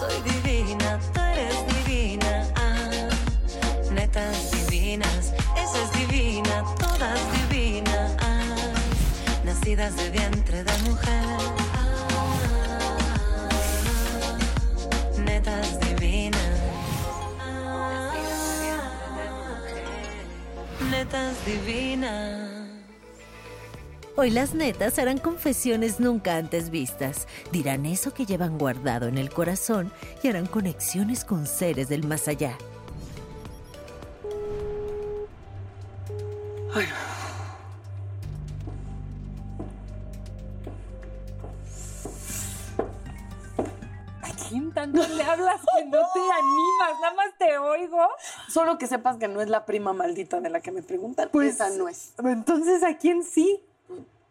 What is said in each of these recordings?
Soy divina, tú eres divina. Ah, netas divinas, esa es divina, todas divinas. Ah, nacidas de vientre de mujer. Ah, netas divinas. Netas divinas. Hoy las netas harán confesiones nunca antes vistas. Dirán eso que llevan guardado en el corazón y harán conexiones con seres del más allá. ¿A quién tanto le hablas que no te animas? Nada más te oigo. Solo que sepas que no es la prima maldita de la que me preguntan. Pues- Esa no es. Entonces, ¿a quién sí?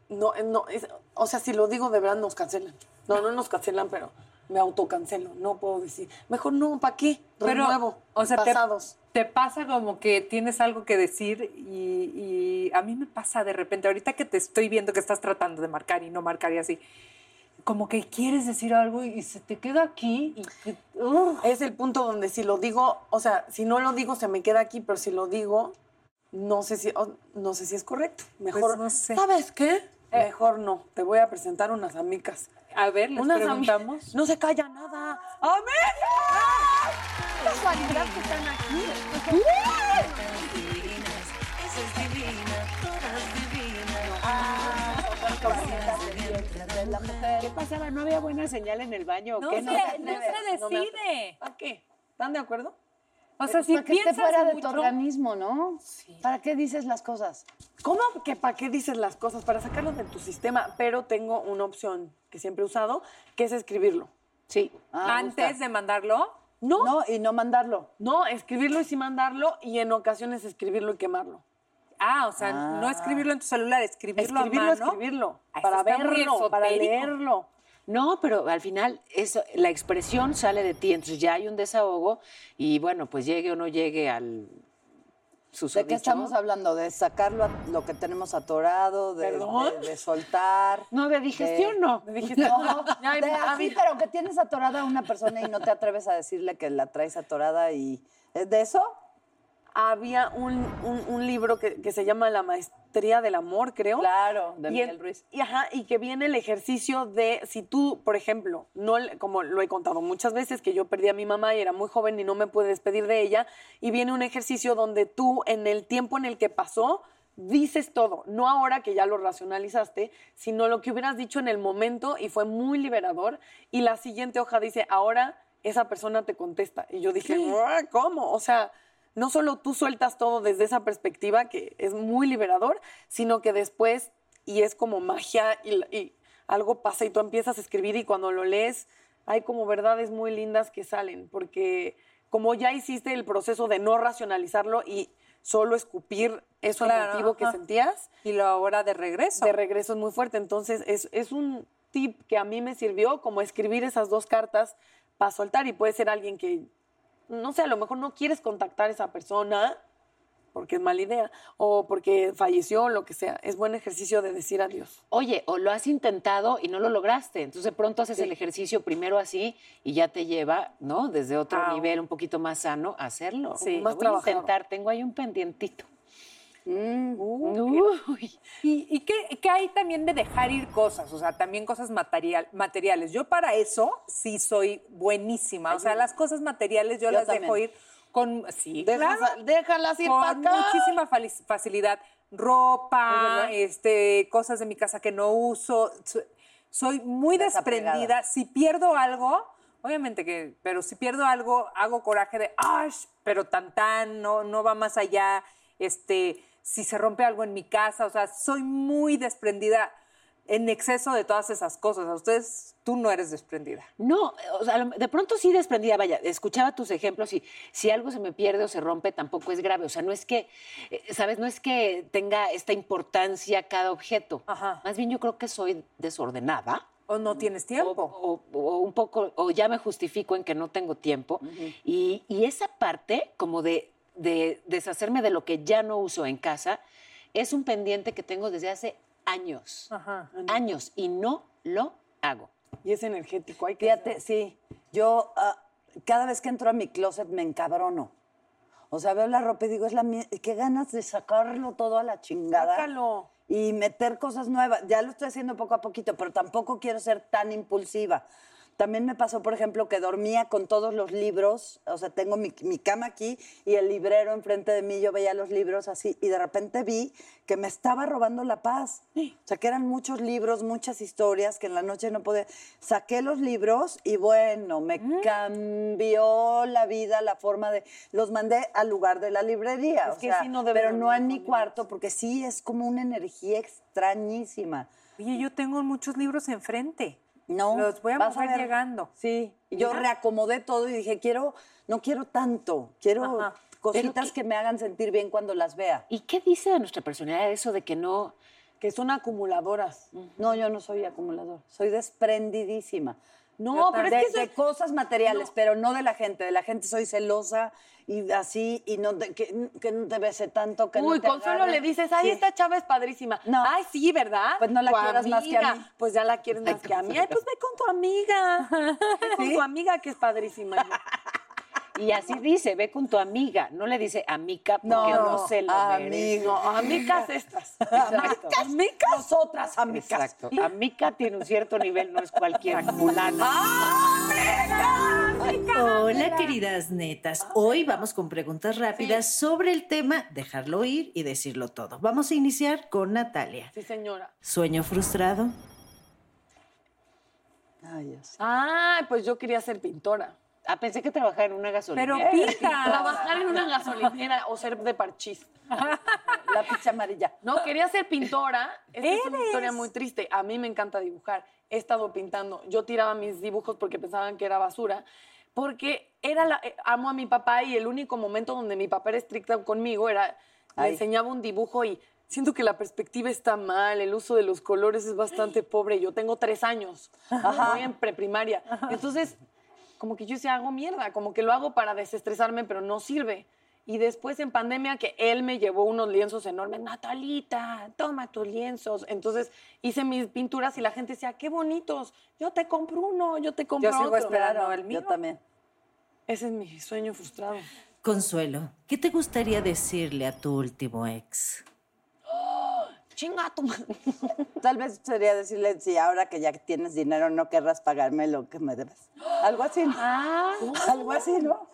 No, eh, no, es- o sea, si lo digo de verdad nos cancelan. No, no nos cancelan, pero me autocancelo. No puedo decir. Mejor no, ¿para qué? Pero, Renuevo. o sea, te, pasados. te pasa como que tienes algo que decir y, y a mí me pasa de repente, ahorita que te estoy viendo que estás tratando de marcar y no marcar y así, como que quieres decir algo y se te queda aquí y que. Es el punto donde si lo digo, o sea, si no lo digo se me queda aquí, pero si lo digo, no sé si, no sé si es correcto. Mejor, Pues no sé. ¿sabes qué? Mejor no. Te voy a presentar unas amigas. A ver, les Unas preguntamos. No se calla nada. ¡Amigas! casualidad que están aquí. es divina, todas divinas. ¿Qué pasaba? ¿No había buena señal en el baño? o No qué? se, no se No me decide. ¿Para qué? ¿Están de acuerdo? O sea, si Para que esté fuera de tu organismo, ¿no? ¿Para qué dices las cosas? ¿Cómo que para qué dices las cosas? Para sacarlas de tu sistema, pero tengo una opción que siempre he usado, que es escribirlo. Sí. antes de mandarlo, No, no, No, y no mandarlo. escribirlo y sí mandarlo y en ocasiones escribirlo y quemarlo. ah, o sea, no escribirlo en tu celular, escribirlo, Escribirlo, a mano. escribirlo, Ah, eso para verlo, para leerlo. No, pero al final eso, la expresión sale de ti, entonces ya hay un desahogo y bueno, pues llegue o no llegue al susodicho. ¿De qué estamos hablando? ¿De sacarlo a- lo que tenemos atorado? De, ¿Perdón? de- de soltar? No, de digestión no. Me dijiste, No, de así, pero que tienes atorada a una persona y no te atreves a decirle que la traes atorada y... ¿Es de eso? Había un, un- un libro que, que se llama La Maestría del Amor, creo. Claro, de Y Miguel en- Ruiz. Y, ajá, y que viene el ejercicio de si tú, por ejemplo, no como lo he contado muchas veces, que yo perdí a mi mamá y era muy joven y no me pude despedir de ella, y viene un ejercicio donde tú, en el tiempo en el que pasó, dices todo, no ahora que ya lo racionalizaste, sino lo que hubieras dicho en el momento y fue muy liberador. Y la siguiente hoja dice, ahora esa persona te contesta. Y yo dije, "Ah, ¿cómo? O sea, no solo tú sueltas todo desde esa perspectiva, que es muy liberador, sino que después, y es como magia, y, y algo pasa y tú empiezas a escribir y cuando lo lees, hay como verdades muy lindas que salen, porque como ya hiciste el proceso de no racionalizarlo y solo escupir eso Claro, emotivo que sentías, Y lo ahora de regreso. de regreso es muy fuerte. Entonces, es, es un tip que a mí me sirvió, como escribir esas dos cartas para soltar y puede ser alguien que, no sé, a lo mejor no quieres contactar a esa persona porque es mala idea o porque falleció o lo que sea. Es buen ejercicio de decir adiós. Oye, o lo has intentado y no lo lograste. Entonces de pronto haces el ejercicio primero así y ya te lleva, ¿no? Desde otro Ah. nivel un poquito más sano a hacerlo. Sí, más voy a intentar, tengo ahí un pendientito. Uy. ¿Y, y qué, qué hay también de dejar ir cosas? O sea, también cosas material, materiales. Yo para eso sí soy buenísima. O sea, las cosas materiales yo, Yo las también. dejo ir con... Sí, Dejas- claro. déjalas ir para con acá. muchísima facilidad. Ropa, este, cosas de mi casa que no uso. So- Soy muy desprendida. Si pierdo algo, obviamente que, pero si pierdo algo, hago coraje de, ¡ay! Pero tan tan, no, no va más allá. Este, si se rompe algo en mi casa, o sea, soy muy desprendida en exceso de todas esas cosas. A ustedes, tú no eres desprendida. No, o sea, de pronto sí desprendía, vaya, escuchaba tus ejemplos y si algo se me pierde o se rompe tampoco es grave. O sea, no es que, eh, ¿sabes? No es que tenga esta importancia cada objeto. Ajá. Más bien yo creo que soy desordenada. O no tienes tiempo. o- o un poco, o ya me justifico en que no tengo tiempo. y, y esa parte, como de, de deshacerme de lo que ya no uso en casa, es un pendiente que tengo desde hace años. Ajá. Años. Y no lo hago. Y es energético, hay que... Fíjate, sí. Yo ah, cada vez que entro a mi closet me encabrono. O sea, veo la ropa y digo, es la mía. Qué ganas de sacarlo todo a la chingada. Sácalo. Y meter cosas nuevas. Ya lo estoy haciendo poco a poquito, pero tampoco quiero ser tan impulsiva. También me pasó, por ejemplo, que dormía con todos los libros. O sea, tengo mi, mi cama aquí y el librero enfrente de mí. Yo veía los libros así y de repente vi que me estaba robando la paz. O sea, que eran muchos libros, muchas historias que en la noche no podía. Saqué los libros y bueno, me cambió la vida, la forma de. Los mandé al lugar de la librería. Es o que sea, sí no debe pero no en mi cuarto, porque sí es como una energía extrañísima. Oye, yo tengo muchos libros enfrente. No, Los voy a vas mover ver. llegando. Sí, yo reacomodé todo y dije, quiero, no quiero tanto, quiero Ajá. cositas que me hagan sentir bien cuando las vea. ¿Y qué dice de nuestra personalidad eso de que no... Que son acumuladoras. No, yo no soy acumulador, soy desprendidísima. No, pero es de, que eso de es- cosas materiales, pero no de la gente. De la gente soy celosa y así, y no te- que, que no te bese tanto, que Uy, no te Consuelo agarre. le dices, ay, Sí. esta chava es padrísima. No. Ay, sí, ¿verdad? Pues no la Tu quieras más que a mí. Pues ya la quieres más que a mí. Ay, pues ve con tu amiga. Ve con tu amiga que es padrísima. Y así dice, ve con tu amiga. No le dice amica porque No, no, se lo merece. No, amigas estas. Exacto. Amigas, nosotras amigas. Exacto. Amica tiene un cierto nivel, no es cualquier fulana. Hola, queridas netas. Hoy vamos con preguntas rápidas sobre el tema dejarlo ir y decirlo todo. Vamos a iniciar con Natalia. Sí, señora. ¿Sueño frustrado? Ay, Dios. Ay, pues yo quería ser pintora. Ah, pensé que trabajaba en una gasolinera. Pero pinta. Trabajar en una gasolinera o ser de parchís. La pizza amarilla. No, quería ser pintora. Esta es una Eres. historia muy triste. A mí me encanta dibujar. He estado pintando. Yo tiraba mis dibujos porque pensaban que era basura. Porque era la, eh, amo a mi papá y el único momento donde mi papá era estricta conmigo era, me Ay. enseñaba un dibujo y siento que la perspectiva está mal, el uso de los colores es bastante pobre. Yo tengo tres años, voy en preprimaria. Entonces, como que yo se hago mierda, como que lo hago para desestresarme, pero no sirve. Y después en pandemia que él me llevó unos lienzos enormes, Natalita, toma tus lienzos. Entonces hice mis pinturas y la gente decía, qué bonitos, yo te compro uno, yo te compro Yo sigo otro. esperando el mío. Yo también. Ese es mi sueño frustrado. Consuelo, ¿qué te gustaría decirle a tu último ex? Chinga tu madre. Tal vez sería decirle, si ahora que ya tienes dinero no querrás pagarme lo que me debes. Algo así, ¿no? Algo así, ¿no?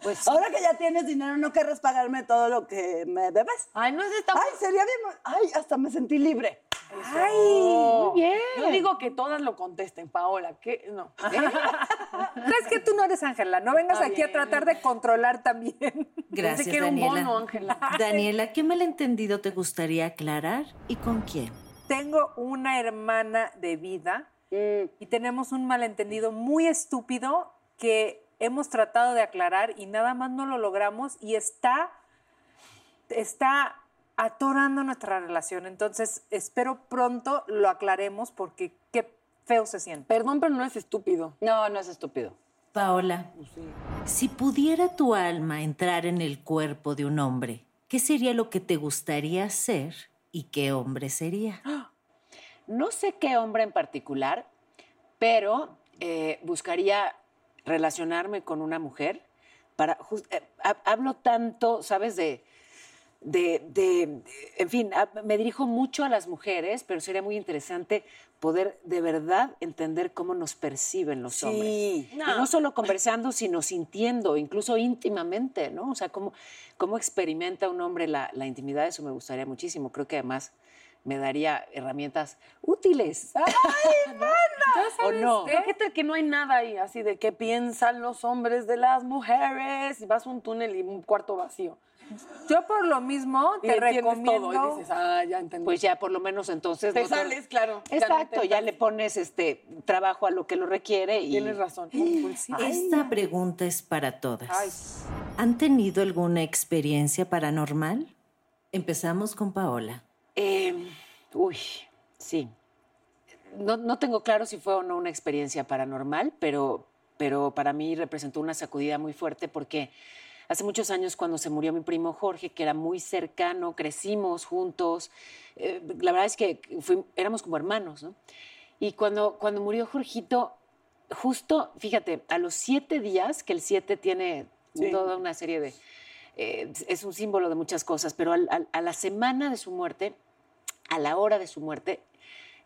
Pues ahora que ya tienes dinero no querrás pagarme todo lo que me debes. Ay, no es esta. Ay, sería bien. Ay, hasta me sentí libre. Ay, muy bien. Yo digo que todas lo contesten, Paola. ¿Qué? No. ¿Sabes que tú no eres Ángela? No vengas Está aquí a tratar de controlar también. Gracias, que era un Daniela. bono, Ángela. Daniela, ¿qué malentendido te gustaría aclarar y con quién? Tengo una hermana de vida y tenemos un malentendido muy estúpido que hemos tratado de aclarar y nada más no lo logramos y está, está atorando nuestra relación. Entonces, espero pronto lo aclaremos porque qué feo se siente. Perdón, pero no es estúpido. No, no es estúpido. Paola, si pudiera tu alma entrar en el cuerpo de un hombre, ¿qué sería lo que te gustaría ser y qué hombre sería? No sé qué hombre en particular, pero eh, buscaría relacionarme con una mujer para... eh, ha- hablo tanto, ¿sabes? De, de, de- en fin, a- me dirijo mucho a las mujeres, pero sería muy interesante poder de verdad entender cómo nos perciben los Sí. hombres. Y no solo conversando, sino sintiendo, incluso íntimamente, ¿no? O sea, cómo, cómo experimenta un hombre la, la intimidad, eso me gustaría muchísimo. Creo que además me daría herramientas útiles. ¿O no? Creo que, te- que no hay nada ahí, así de qué piensan los hombres de las mujeres. Y vas a un túnel y un cuarto vacío. Yo por lo mismo Y te recomiendo. todo. Y dices, ah, ya entendí. Pues ya por lo menos entonces... Te no te- sales, claro. Ya Exacto, ya intentas. le pones este trabajo a lo que lo requiere y... Tienes razón. Esta pregunta es para todas. Ay. ¿Han tenido alguna experiencia paranormal? Empezamos con Paola. Eh, uy, sí. No, no tengo claro si fue o no una experiencia paranormal, pero, pero para mí representó una sacudida muy fuerte porque hace muchos años cuando se murió mi primo Jorge, que era muy cercano, crecimos juntos, eh, la verdad es que fui- éramos como hermanos, ¿no? Y cuando, cuando murió Jorgito, justo, fíjate, a los siete días, que el siete tiene toda una serie de... eh, es un símbolo de muchas cosas, pero al- al- a la semana de su muerte, a la hora de su muerte,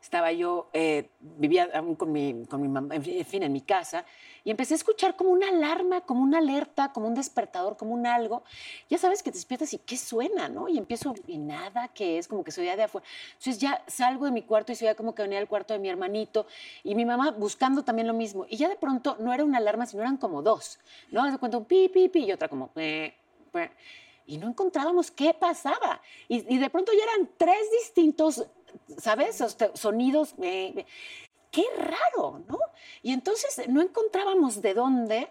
estaba yo, eh, vivía aún con mi, con mi mamá, en fin, en mi casa, y empecé a escuchar como una alarma, como una alerta, como un despertador, como un algo. Ya sabes que te despiertas y qué suena, ¿no? Y empiezo, y nada, que es como que se oía de afuera. Entonces ya salgo de mi cuarto y se oía como que venía al cuarto de mi hermanito, y mi mamá buscando también lo mismo. Y ya de pronto no era una alarma, sino eran como dos, ¿no? De cuenta un pi, pi, pi, y otra como... "Eh, eh", y no encontrábamos qué pasaba. Y, y de pronto ya eran tres distintos, ¿sabes? Sonidos. eh, eh, qué raro, ¿no? Y entonces no encontrábamos de dónde.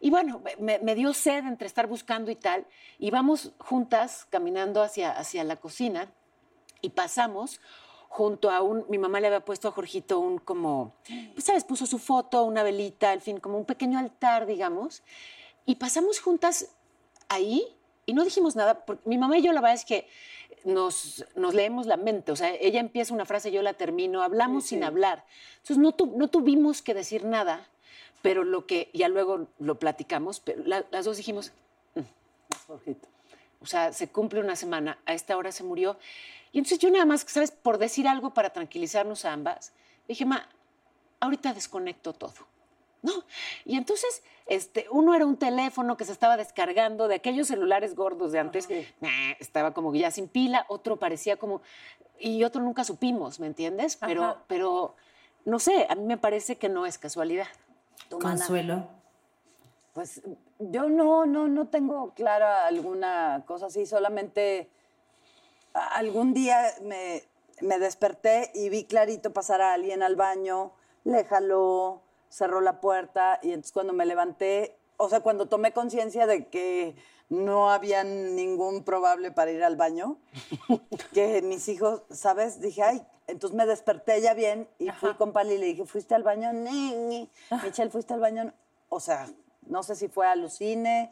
Y bueno, me, me dio sed entre estar buscando y tal. Y vamos juntas caminando hacia, hacia la cocina y pasamos junto a un, mi mamá le había puesto a Jorgito un como, pues sabes, puso su foto, una velita, al fin, como un pequeño altar, digamos, y pasamos juntas ahí y no dijimos nada, porque mi mamá y yo la verdad es que nos, nos leemos la mente, o sea, ella empieza una frase, yo la termino, hablamos sin hablar. Entonces no, tu- no tuvimos que decir nada, pero lo que, ya luego lo platicamos, pero la- las dos dijimos, Jorgito. o sea, se cumple una semana, a esta hora se murió. Y entonces yo nada más, ¿sabes? Por decir algo para tranquilizarnos a ambas, dije, ma, ahorita desconecto todo. ¿No? Y entonces, este, uno era un teléfono que se estaba descargando de aquellos celulares gordos de antes, nah, estaba como ya sin pila, otro parecía como, y otro nunca supimos, ¿me entiendes? Pero, Ajá. pero, no sé, a mí me parece que no es casualidad. Consuelo. Pues yo no, no, no tengo clara alguna cosa así, solamente algún día me, me desperté y vi clarito pasar a alguien al baño, le jaló, cerró la puerta y entonces cuando me levanté, o sea, cuando tomé conciencia de que no había ningún probable para ir al baño, que mis hijos, ¿sabes? Dije, ay, entonces me desperté ya bien y fui con Pali y le dije, ¿fuiste al baño? Ni, ni. Michelle, ¿fuiste al baño? O sea, no sé si fue alucine,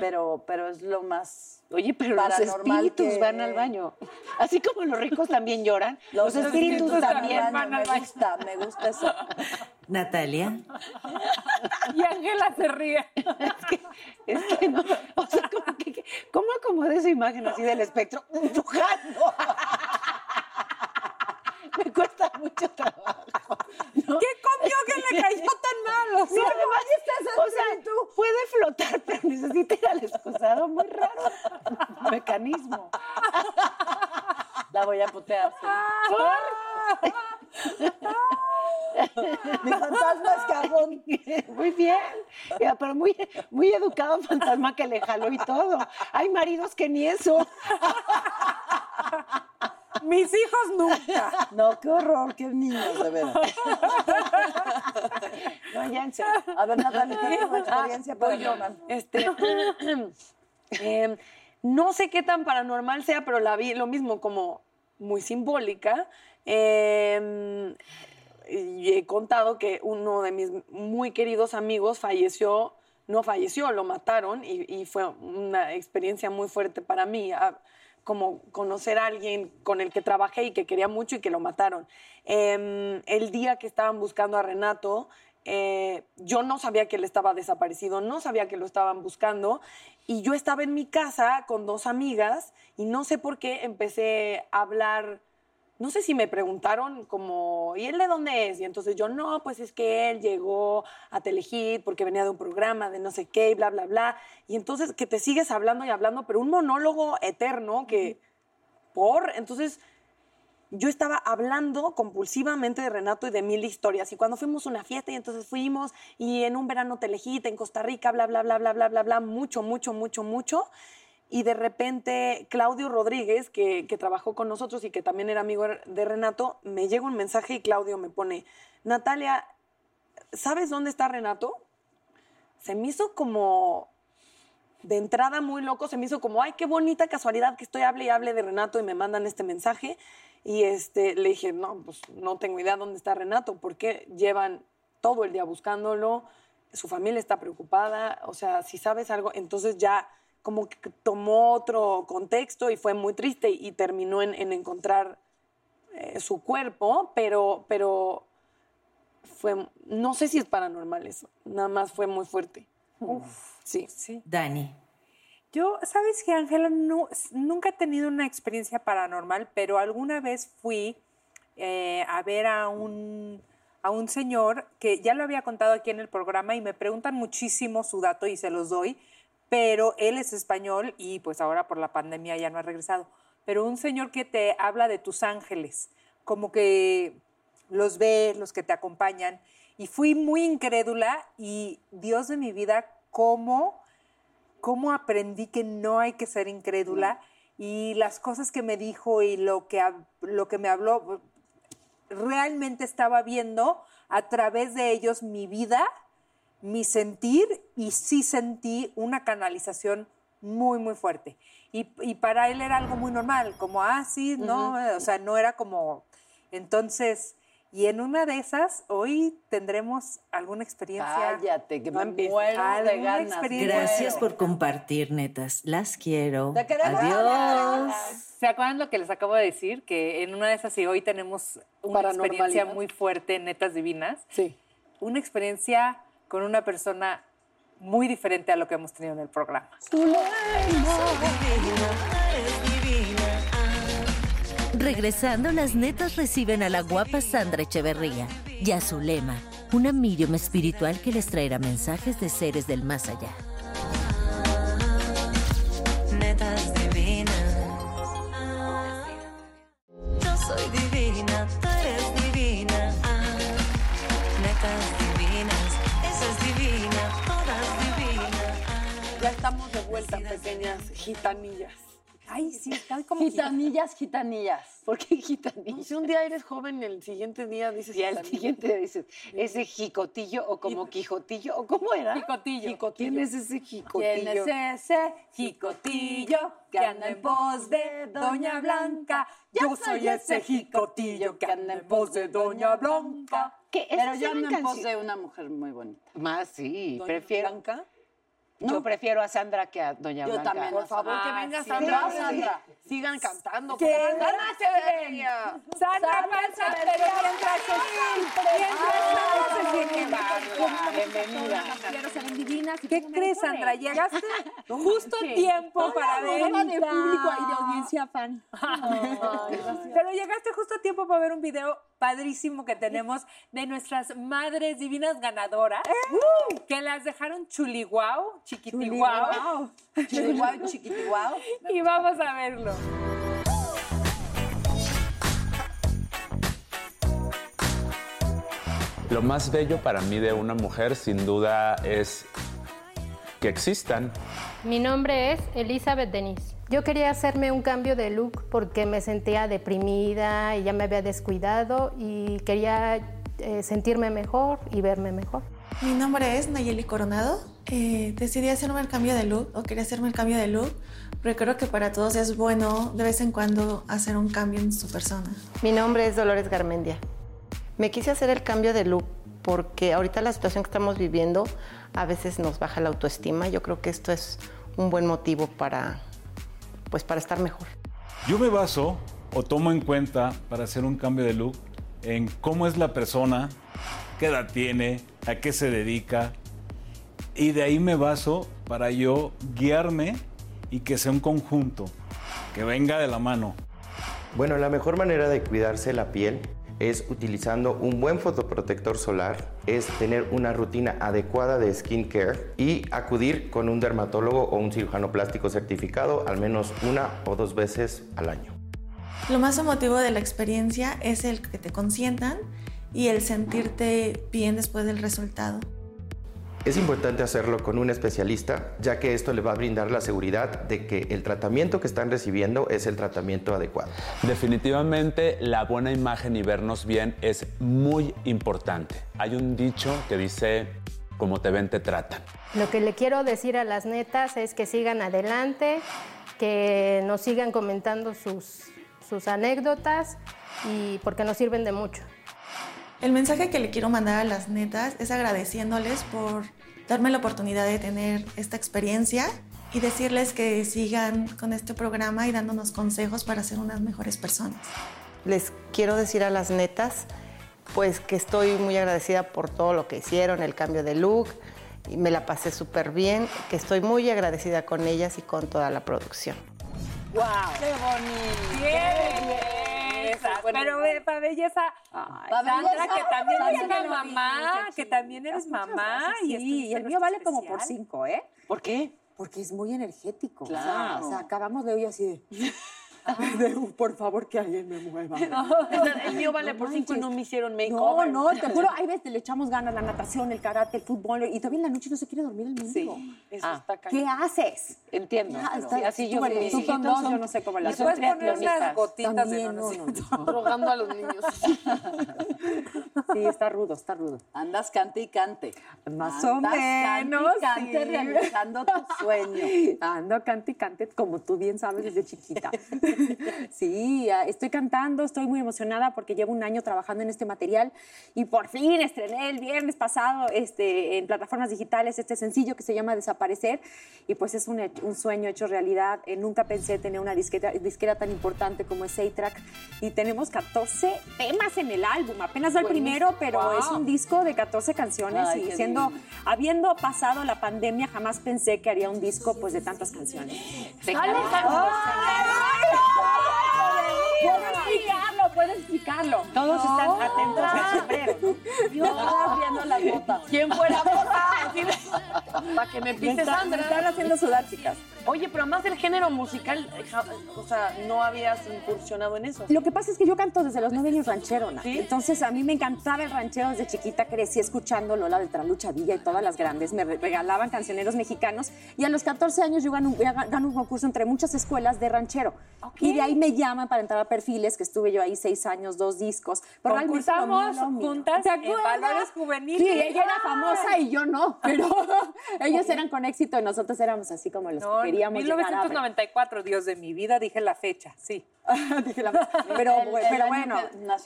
pero, pero es lo más Oye, pero los espíritus que- van al baño. Así como los ricos también lloran, los, espíritus, también. van al Me gusta, me gusta eso. Natalia. Y Ángela se ríe. Es que no, o sea, como que, que- ¿cómo acomodé esa imagen así del espectro? ¡Empujando! Me cuesta mucho trabajo. ¿no? ¿Qué comió que le cayó tan mal? O sea, Sí, además, o sea, puede flotar, pero necesita ir al excusado. Muy raro mecanismo. La voy a putear. sí. Mi fantasma es cajón. Muy bien, pero muy, muy educado fantasma que le jaló y todo. Hay maridos que ni eso. Mis hijos nunca. No, qué horror, qué niños, de veras. No, ya en serio. A ver, Natalia, ¿tienes una experiencia paranormal? Este, em, no sé qué tan paranormal sea, pero la vi lo mismo como muy simbólica. Em, y he contado que uno de mis muy queridos amigos falleció, no falleció, lo mataron y, y fue una experiencia muy fuerte para mí. ah, como conocer a alguien con el que trabajé y que quería mucho y que lo mataron. Em, el día que estaban buscando a Renato, eh, yo no sabía que él estaba desaparecido, no sabía que lo estaban buscando. Y yo estaba en mi casa con dos amigas y no sé por qué empecé a hablar no sé si me preguntaron como, ¿y él de dónde es? Y entonces yo, no, pues es que él llegó a Telehit porque venía de un programa de no sé qué, y bla, bla, bla. Y entonces que te sigues hablando y hablando, pero un monólogo eterno que, por, entonces yo estaba hablando compulsivamente de Renato y de mil historias. Y cuando fuimos a una fiesta y entonces fuimos y en un verano Telehit en Costa Rica, bla, bla, bla, bla, bla, bla, bla, mucho, mucho, mucho, mucho y de repente Claudio Rodríguez, que, trabajó con nosotros y que también era amigo de Renato, me llega un mensaje y Claudio me pone, Natalia, ¿sabes dónde está Renato? Se me hizo como de entrada muy loco, se me hizo como, ay, qué bonita casualidad que estoy hable y hable de Renato y me mandan este mensaje. Y este, le dije, no, pues no tengo idea dónde está Renato, porque llevan todo el día buscándolo, su familia está preocupada, o sea, si sabes algo, entonces ya como que tomó otro contexto y fue muy triste y terminó en, en encontrar eh, su cuerpo, pero, pero fue, no sé si es paranormal eso, nada más fue muy fuerte. Uf, sí. Sí. Dani. Yo, ¿sabes qué, Ángela? No, nunca he tenido una experiencia paranormal, pero alguna vez fui eh, a ver a un, a un señor que ya lo había contado aquí en el programa y me preguntan muchísimo su dato y se los doy pero él es español y pues ahora por la pandemia ya no ha regresado. Pero un señor que te habla de tus ángeles, como que los ve, los que te acompañan. Y fui muy incrédula y Dios de mi vida, ¿cómo, cómo aprendí que no hay que ser incrédula? Y las cosas que me dijo y lo que, lo que me habló, realmente estaba viendo a través de ellos mi vida mi sentir y sí sentí una canalización muy, muy fuerte. Y, para él era algo muy normal, como, ah, sí, no, o sea, no era como... Entonces, y en una de esas, hoy tendremos alguna experiencia. Cállate, que me muero de ganas. Gracias por compartir, netas. Las quiero. Te. Adiós. ¿Se acuerdan lo que les acabo de decir? Que en una de esas, y hoy tenemos una experiencia muy fuerte en Netas Divinas. Sí. Una experiencia con una persona muy diferente a lo que hemos tenido en el programa. Regresando, las netas reciben a la guapa Sandra Echeverría y a su lema, una medium espiritual que les traerá mensajes de seres del más allá. Estamos de vuelta, pequeñas gitanillas. Ay, sí, están como Gitanillas, gitanillas. ¿Por qué No gitanillo? sé, un día eres joven el siguiente día dices Y al siguiente dices, ese jicotillo o como quijotillo, o cómo era. Jicotillo. ¿Quién es ese jicotillo? ¿Quién es ese jicotillo que anda en pos de Doña Blanca? Yo soy ese jicotillo que anda en pos de Doña Blanca. ¿Qué? Pero ¿Esa es yo ando en pos de una mujer muy bonita. Más, sí. Doña Prefiero, Blanca. Yo prefiero a Sandra que a Doña Yo Blanca. también. Por favor, que Ah, venga sí. Sandra. Va, Sandra. Sigan cantando. ¿Qué? Sandra Echeverría. Sandra Panza, pero mientras Bienvenida. Quiero ser divinas. ¿Qué crees, Sandra? Llegaste justo a tiempo para ver. De público y de audiencia fan. Pero llegaste justo a tiempo para ver un video padrísimo que tenemos de nuestras madres divinas ganadoras que las dejaron chuliguau, chiquitiguau. Chihuahua, chiquitiguao. Y vamos a verlo. Lo más bello para mí de una mujer sin duda es que existan. Mi nombre es Elizabeth Denis. Yo quería hacerme un cambio de look porque me sentía deprimida y ya me había descuidado y quería eh, sentirme mejor y verme mejor. Mi nombre es Nayeli Coronado. Eh, decidí hacerme el cambio de look o quería hacerme el cambio de look porque creo que para todos es bueno de vez en cuando hacer un cambio en su persona. Mi nombre es Dolores Garmendia. Me quise hacer el cambio de look porque ahorita la situación que estamos viviendo a veces nos baja la autoestima. Yo creo que esto es un buen motivo para, pues, para estar mejor. Yo me baso o tomo en cuenta para hacer un cambio de look en cómo es la persona qué edad tiene, a qué se dedica. Y de ahí me baso para yo guiarme y que sea un conjunto, que venga de la mano. Bueno, la mejor manera de cuidarse la piel es utilizando un buen fotoprotector solar, es tener una rutina adecuada de skincare y acudir con un dermatólogo o un cirujano plástico certificado al menos una o dos veces al año. Lo más emotivo de la experiencia es el que te consientan y el sentirte bien después del resultado. Es importante hacerlo con un especialista, ya que esto le va a brindar la seguridad de que el tratamiento que están recibiendo es el tratamiento adecuado. Definitivamente la buena imagen y vernos bien es muy importante. Hay un dicho que dice, como te ven, te tratan. Lo que le quiero decir a las netas es que sigan adelante, que nos sigan comentando sus, sus anécdotas y porque nos sirven de mucho. El mensaje que le quiero mandar a las netas es agradeciéndoles por darme la oportunidad de tener esta experiencia y decirles que sigan con este programa y dándonos consejos para ser unas mejores personas. Les quiero decir a las netas, pues que estoy muy agradecida por todo lo que hicieron, el cambio de look, y me la pasé súper bien, que estoy muy agradecida con ellas y con toda la producción. ¡Wow! ¡Qué bonito! ¡Qué belleza! Pero pa' belleza, Sandra, belleza, que también eres mamá, que también eres mamá. Sí, y, y el mío vale como por cinco, ¿eh? ¿Por qué? Porque es muy energético. Claro. O sea, acabamos de hoy así de... de, por favor, que alguien me mueva. El mío vale por cinco y no me hicieron No, make-over. no, te juro, hay veces le echamos ganas la natación, el karate, el fútbol, y todavía en la noche no se quiere dormir el mendigo. Sí, eso Ah. está ¿Qué cañón. haces? Entiendo. Sí, está- así tú, yo bueno, mis tú con hijitos dos, son- yo no sé cómo la y son Puedes poner unas gotitas de También, no, no, no, no. Drogando a los niños. Sí, está rudo, está rudo. Andas cante y cante. Más o menos, Cante y cante sí. realizando tu sueño. Ando cante y cante, como tú bien sabes desde chiquita. Sí, ah, estoy cantando, estoy muy emocionada porque llevo un año trabajando en este material y por fin estrené el viernes pasado este, en plataformas digitales este sencillo que se llama Desaparecer y pues es un, un sueño hecho realidad. Eh, nunca pensé tener una disquera, disquera tan importante como es A-Track y tenemos 14 temas en el álbum, apenas el Buenísimo. primero, pero Wow. es un disco de 14 canciones Ay, y siendo, habiendo pasado la pandemia jamás pensé que haría un disco pues de tantas canciones. ¡Sale, Puedo explicarlo. Todos No. están atentos al sombrero. ¿no? Yo estaba viendo las botas. ¿Quién fuera Para que me pises, me Sandra. están haciendo sudar, chicas. Oye, pero además del género musical, o sea, no habías incursionado en eso. Lo que pasa es que yo canto desde los nueve años ranchero, ¿no? ¿Sí? Entonces a mí me encantaba el ranchero desde chiquita, crecí escuchando Lola Beltrán Lucha Villa y todas las grandes, me re- regalaban cancioneros mexicanos y a los 14 años yo gano, un- concurso entre muchas escuelas de ranchero. Y de ahí me llaman para entrar a perfiles, que estuve yo ahí seis años, dos discos. Pero Concursamos juntas ¿Te en? Valores Juveniles. Sí, ella era famosa y yo no, pero ellos eran con éxito y nosotros éramos así como los No, que queríamos llegar a ver. 1994, Dios de mi vida, dije la fecha, sí. Dije la- pero, El- pero bueno,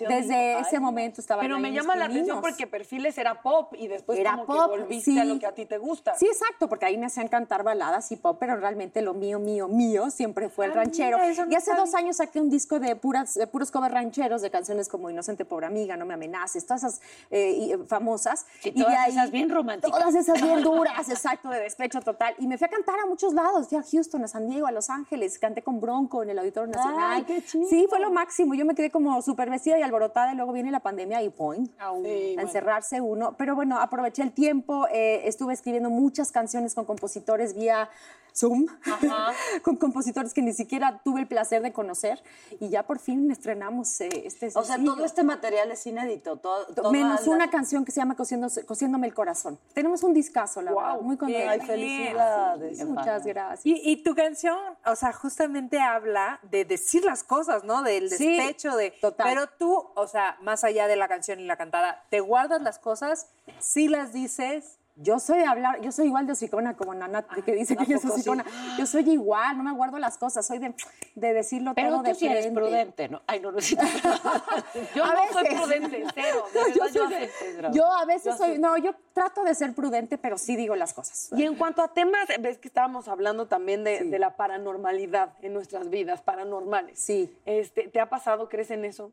desde ese momento estaba Pero me llama la atención porque Perfiles era pop y después Era como pop, que volviste a sí. lo que a ti te gusta. Sí, exacto, porque ahí me hacían cantar baladas y pop, pero realmente lo mío, mío, mío siempre fue el Ah, ranchero. mira, eso no y hace dos años saqué un disco de, puras, de puros covers rancheros, de canciones como Inocente Pobre Amiga, No Me Amenaces, todas esas eh, y, eh, famosas. Y de todas ahí- esas bien románticas. Todas esas bien duras, exacto, de despecho total. Y me fui a cantar a muchos lados, fui a Houston, a San Diego, a Los Ángeles, canté con Bronco en el Auditorio Nacional. Ay, qué chido. Sí, fue lo máximo. Yo me quedé como súper vestida y alborotada y luego viene la pandemia y ¡poing! Sí, a bueno. encerrarse uno. Pero bueno, aproveché el tiempo, eh, estuve escribiendo muchas canciones con compositores vía Zoom, con compositores que ni siquiera tuve el placer de conocer y ya por fin estrenamos eh, este O sea, todo este material es inédito. Todo, toda Menos la- una canción que se llama Cosiéndose- Cosiéndome el Corazón. Tenemos un discazo, la verdad, muy contenta. Ay, felicidades. Sí, Muchas gracias. Y, y tu canción, o sea, justamente habla de decir las cosas, ¿no? Del Sí, despecho, de... total. Pero tú, o sea, más allá de la canción y la cantada, ¿te guardas las cosas? ¿Sí las dices? Yo soy de hablar, yo soy igual de hocicona como Nana, que dice que poco sí? hocicona. Yo soy igual, no me guardo las cosas, soy de, de decirlo Pero todo tú de sí eres frente. prudente, ¿no? Ay, no, no, sí. Yo A no soy veces. prudente, cero. De verdad, Yo, yo, soy de- acepto, Ezra. yo a veces Yo soy, no, yo trato de ser prudente, pero sí digo las cosas. Y en cuanto a temas, ves que estábamos hablando también de, de la paranormalidad en nuestras vidas, paranormales. Sí. Este, ¿Te ha pasado, crees en eso?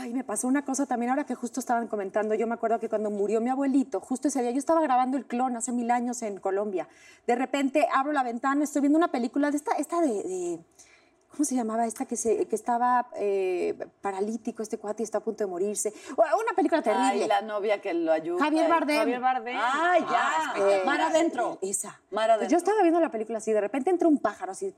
Ay, me pasó una cosa también ahora que justo estaban comentando. Yo me acuerdo que cuando murió mi abuelito, justo ese día, yo estaba grabando el clon hace mil años en Colombia. De repente abro la ventana, estoy viendo una película de esta, esta de, de- ¿cómo se llamaba? Esta que, se, que estaba eh, paralítico, este cuate y está a punto de morirse. Una película terrible. Ay, la novia que lo ayuda. Javier Bardem. Javier Bardem. Ay, ya. Eh, Mar adentro. Esa. Mar adentro. Pues Yo estaba viendo la película así, de repente entra un pájaro así,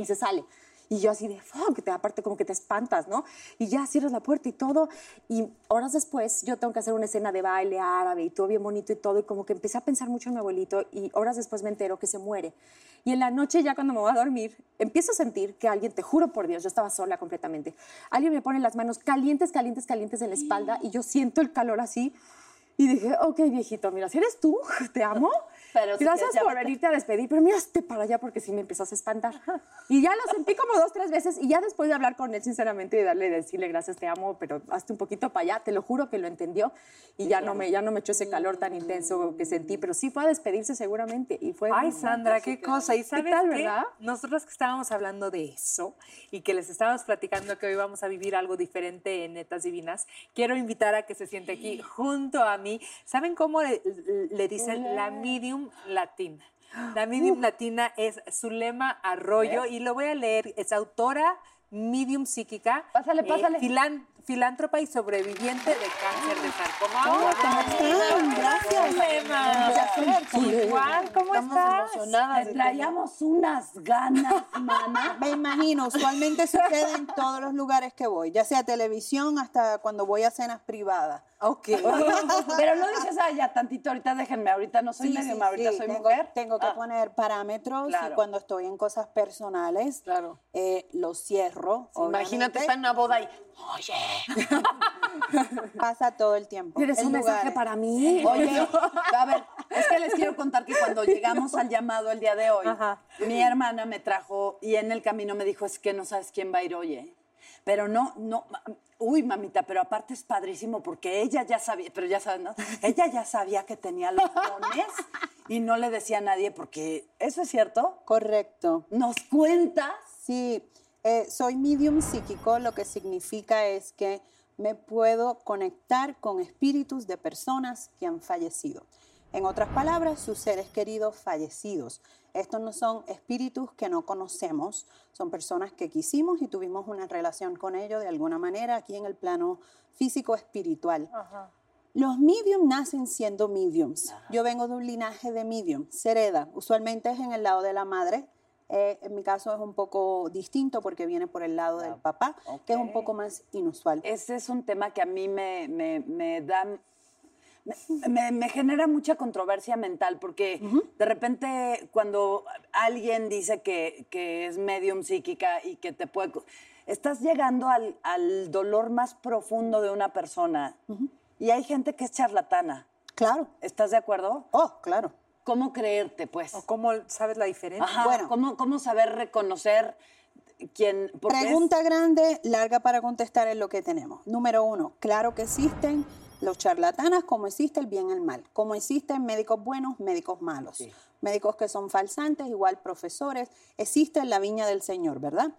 y se sale. Y yo así de, fuck, te, aparte como que te espantas, ¿no? Y ya cierras la puerta y todo. Y horas después yo tengo que hacer una escena de baile árabe y todo bien bonito y todo. Y como que empecé a pensar mucho en mi abuelito y horas después me entero que se muere. Y en la noche ya cuando me voy a dormir, empiezo a sentir que alguien, te juro por Dios, yo estaba sola completamente, alguien me pone las manos calientes, calientes, calientes en la espalda y yo siento el calor así. Y dije, ok, viejito, mira, si eres tú, te amo. Pero si Gracias quieres, por vete. venirte a despedir, pero mira, hazte para allá porque sí me empezás a espantar. Y ya lo sentí como dos, tres veces y ya después de hablar con él sinceramente y darle, decirle gracias, te amo, pero hazte un poquito para allá, te lo juro que lo entendió y ya no me, ya no me echó ese calor tan intenso que sentí, pero sí fue a despedirse seguramente y fue. Ay, Sandra, qué cosa. ¿Y sabes tal, qué? verdad? Nosotros que estábamos hablando de eso y que les estábamos platicando que hoy vamos a vivir algo diferente en Netas Divinas, quiero invitar a que se siente aquí junto a mí. ¿Saben cómo le, le dicen la medium latina? La medium latina es Zulema Arroyo y lo voy a leer. Es autora, medium psíquica, Pásale, eh, pásale. Filán- filántropa y sobreviviente de cáncer de sarcoma. ¿Cómo están? Gracias. Igual, ¿cómo estás? emocionadas. Te traíamos unas ganas, mana. Me imagino, usualmente sucede en todos los lugares que voy, ya sea televisión hasta cuando voy a cenas privadas. Ok. Pero no dices, ah, ya tantito, ahorita déjenme, ahorita no soy Sí, medium, sí, ahorita sí, soy tengo, mujer. Tengo que Ah. poner parámetros Claro. y cuando estoy en cosas personales, Claro. eh, lo cierro. Imagínate, está en una boda y. Pasa todo el tiempo. ¿Tienes en un mensaje lugares. para mí? Oye, a ver, es que les quiero contar que cuando llegamos al llamado el día de hoy, mi hermana me trajo y en el camino me dijo, es que no sabes quién va a ir hoy, ¿eh? Pero no, no, uy, mamita, pero aparte es padrísimo porque ella ya sabía, pero ya sabes, ¿no? Ella ya sabía que tenía los dones y no le decía a nadie porque, ¿eso es cierto? Correcto. ¿Nos cuentas? Sí, eh, soy medium psíquico, lo que significa es que me puedo conectar con espíritus de personas que han fallecido. En otras palabras, sus seres queridos fallecidos. Estos no son espíritus que no conocemos, son personas que quisimos y tuvimos una relación con ellos de alguna manera aquí en el plano físico espiritual. Los medium nacen siendo mediums. Yo vengo de un linaje de medium, se hereda. Usualmente es en el lado de la madre. Eh, en mi caso es un poco distinto porque viene por el lado del papá, que es un poco más inusual. Ese es un tema que a mí me, me, me da... me- Me, me genera mucha controversia mental porque de repente cuando alguien dice que, que es medium psíquica y que te puede... Estás llegando al, al dolor más profundo de una persona y hay gente que es charlatana. Claro. ¿Estás de acuerdo? Oh, claro. ¿Cómo creerte, pues? ¿O cómo sabes la diferencia? Ajá, Bueno. ¿cómo, ¿Cómo saber reconocer quién... es- Pregunta grande, larga para contestar es lo que tenemos. Número uno, claro que existen los charlatanas, como existe el bien y el mal. Como existen médicos buenos, médicos malos. Médicos que son falsantes, igual profesores. Existe en la viña del Señor, ¿verdad?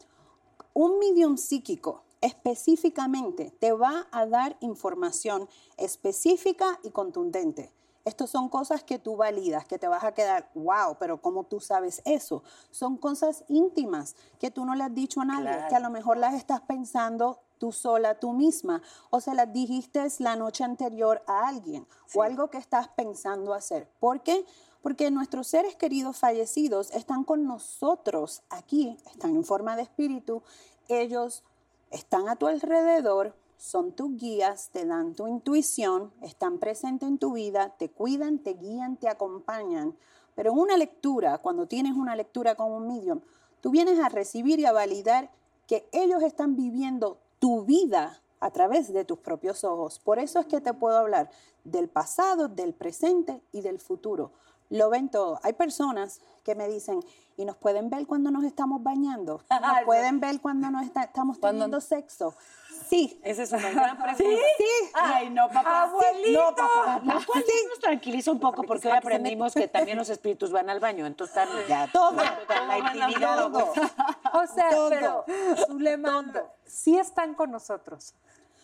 Un medium psíquico específicamente te va a dar información específica y contundente. Estas son cosas que tú validas, que te vas a quedar, wow, pero ¿cómo tú sabes eso? Son cosas íntimas que tú no le has dicho a nadie, que a lo mejor las estás pensando tú sola, tú misma, o se las dijiste la noche anterior a alguien, o algo que estás pensando hacer. ¿Por qué? Porque nuestros seres queridos fallecidos están con nosotros aquí, están en forma de espíritu, ellos están a tu alrededor, son tus guías, te dan tu intuición, están presentes en tu vida, te cuidan, te guían, te acompañan. Pero en una lectura, cuando tienes una lectura con un medium, tú vienes a recibir y a validar que ellos están viviendo tu vida a través de tus propios ojos. Por eso es que te puedo hablar del pasado, del presente y del futuro. Lo ven todo. Hay personas que me dicen, y nos pueden ver cuando nos estamos bañando, nos pueden ver cuando nos está- estamos teniendo sexo. Sí. Esa es una gran pregunta. Sí, sí. Ay, no, papá. Abuelito. No, papá. Lo cual sí nos tranquiliza un poco porque hoy aprendimos que también los espíritus van al baño, entonces ya Todo, la intimidad. todo. O sea, Todo. pero Zulema, sí están con nosotros.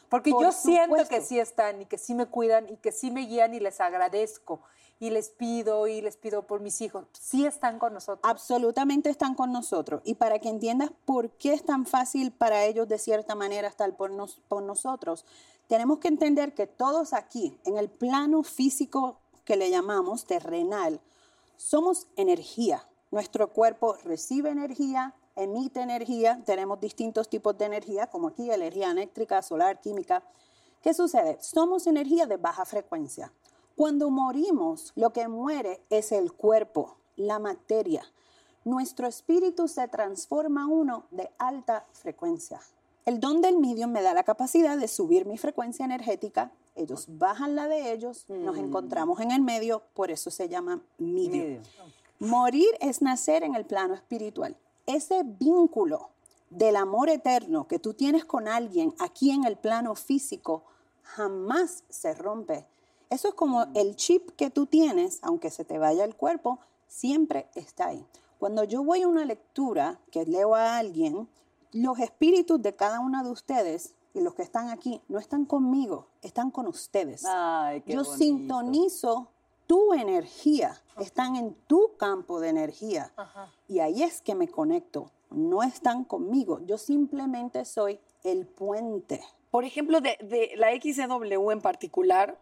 Porque Por yo siento supuesto. que sí están y que sí me cuidan y que sí me guían y les agradezco y les pido y les pido por mis hijos. Sí están con nosotros. Absolutamente están con nosotros. Y para que entiendas por qué es tan fácil para ellos de cierta manera estar por, nos- por nosotros, tenemos que entender que todos aquí, en el plano físico que le llamamos terrenal, somos energía. Nuestro cuerpo recibe energía, emite energía, tenemos distintos tipos de energía, como aquí energía eléctrica, solar, química. ¿Qué sucede? Somos energía de baja frecuencia. Cuando morimos, lo que muere es el cuerpo, la materia. Nuestro espíritu se transforma a uno de alta frecuencia. El don del medium me da la capacidad de subir mi frecuencia energética. Ellos bajan la de ellos, nos encontramos en el medio, por eso se llama medium. Morir es nacer en el plano espiritual. Ese vínculo del amor eterno que tú tienes con alguien aquí en el plano físico jamás se rompe. Eso es como el chip que tú tienes, aunque se te vaya el cuerpo, siempre está ahí. Cuando yo voy a una lectura que leo a alguien, los espíritus de cada una de ustedes y los que están aquí no están conmigo, están con ustedes. Ay, qué yo bonito. sintonizo tu energía, están en tu campo de energía. Y ahí es que me conecto. No están conmigo, yo simplemente soy el puente. Por ejemplo, de, de la XCW en particular,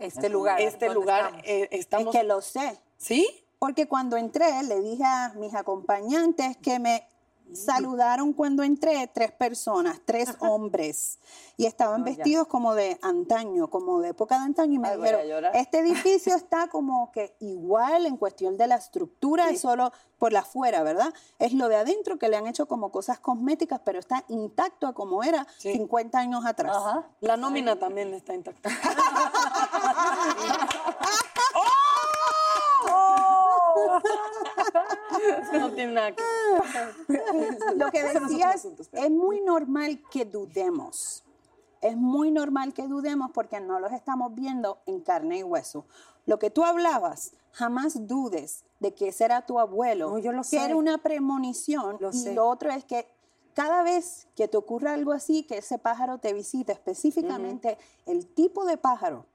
Este lugar. este lugar, estamos. eh, estamos... Es que lo sé. ¿Sí? Porque cuando entré, le dije a mis acompañantes que me saludaron cuando entré tres personas, tres hombres, y estaban No, ya. vestidos como de antaño, como de época de antaño, y me Ay, dijeron, este edificio está como que igual en cuestión de la estructura, es solo por la afuera, ¿verdad? Es lo de adentro que le han hecho como cosas cosméticas, pero está intacto a como era 50 años atrás. La nómina también está intacta. No tiene nada que Lo que no decías, es muy normal que dudemos. Es muy normal que dudemos porque no los estamos viendo en carne y hueso. Lo que tú hablabas, jamás dudes de que ese era tu abuelo, yo lo que sé. era una premonición. Lo y sé. lo otro es que cada vez que te ocurra algo así, que ese pájaro te visite, específicamente el tipo de pájaro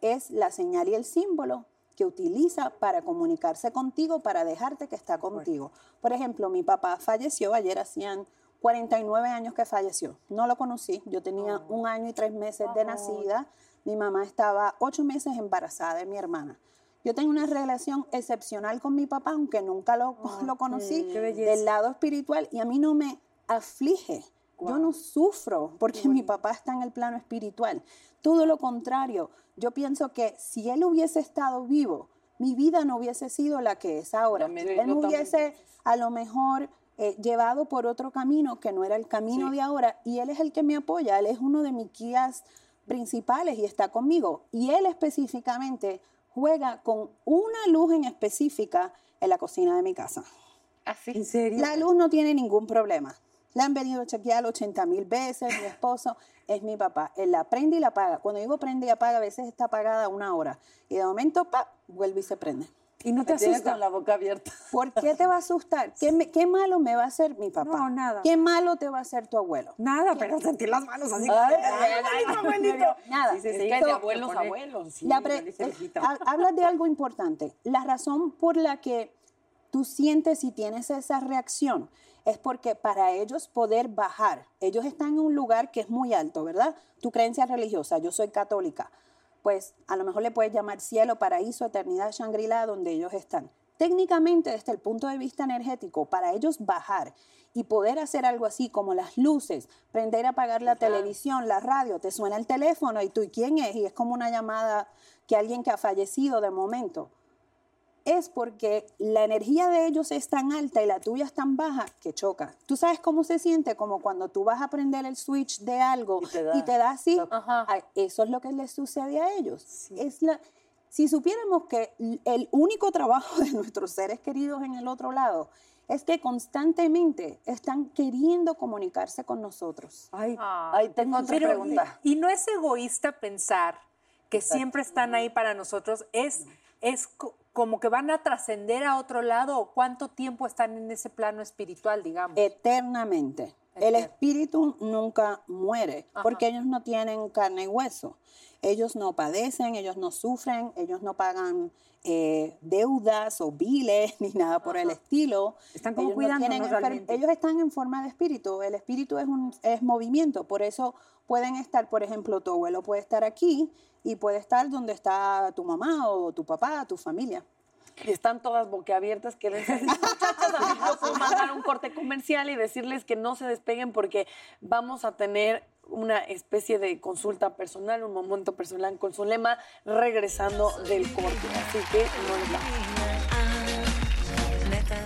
es la señal y el símbolo que utiliza para comunicarse contigo, para dejarte que está contigo. Por ejemplo, mi papá falleció, ayer hacían 49 años que falleció. No lo conocí, yo tenía un año y tres meses de nacida, mi mamá estaba ocho meses embarazada de mi hermana. Yo tengo una relación excepcional con mi papá, aunque nunca lo, lo conocí, del lado espiritual, y a mí no me aflige. Yo no sufro porque mi papá está en el plano espiritual. Todo lo contrario, yo pienso que si él hubiese estado vivo, mi vida no hubiese sido la que es ahora. También, él me también hubiese a lo mejor eh, llevado por otro camino que no era el camino de ahora y él es el que me apoya, él es uno de mis guías principales y está conmigo. Y él específicamente juega con una luz en específica en la cocina de mi casa. ¿Así? ¿En serio? La luz no tiene ningún problema. Le han venido a chequear 80 mil veces. Mi esposo es mi papá. Él la prende y la apaga. Cuando digo prende y apaga, a veces está apagada una hora. Y de momento, pa, vuelve y se prende. Y no te asusta. con la boca abierta. ¿Por qué te va a asustar? ¿Qué, me- qué malo me va a hacer mi papá? No, nada. ¿Qué malo te va a hacer tu abuelo? Nada, pero sentir las manos así. Ay, Ay, abuelito. Nada. Es que es de So, abuelos a abuelos. sí, la pre- eh, hablas de algo importante. La razón por la que tú sientes y tienes esa reacción es porque para ellos poder bajar, ellos están en un lugar que es muy alto, ¿verdad? Tu creencia religiosa, yo soy católica, pues a lo mejor le puedes llamar cielo, paraíso, eternidad, Shangri-La, donde ellos están. Técnicamente, desde el punto de vista energético, para ellos bajar y poder hacer algo así como las luces, prender y apagar la televisión, la radio, te suena el teléfono y tú, ¿y quién es? Y es como una llamada que alguien que ha fallecido de momento. Es porque la energía de ellos es tan alta y la tuya es tan baja que choca. ¿Tú sabes cómo se siente? Como cuando tú vas a prender el switch de algo y te te da. así. Ay, Eso es lo que les sucede a ellos. Es la, si supiéramos que el único trabajo de nuestros seres queridos en el otro lado es que constantemente están queriendo comunicarse con nosotros. Ay, Ay, tengo otra Pero, pregunta. Y no es egoísta pensar que siempre están ahí para nosotros, es, es como que van a trascender a otro lado cuánto tiempo están en ese plano espiritual, digamos. Eternamente. El espíritu nunca muere Ajá. porque ellos no tienen carne y hueso. Ellos no padecen, ellos no sufren, ellos no pagan eh, deudas o biles ni nada por el estilo. Están como ellos, no tienen ellos están en forma de espíritu. El espíritu es, un, es movimiento. Por eso pueden estar, por ejemplo, tu abuelo puede estar aquí y puede estar donde está tu mamá o tu papá, tu familia. Están todas boquiabiertas que les muchachas, mandar un corte comercial y decirles que no se despeguen porque vamos a tener una especie de consulta personal, un momento personal con su lema regresando del corte. Así que no les da.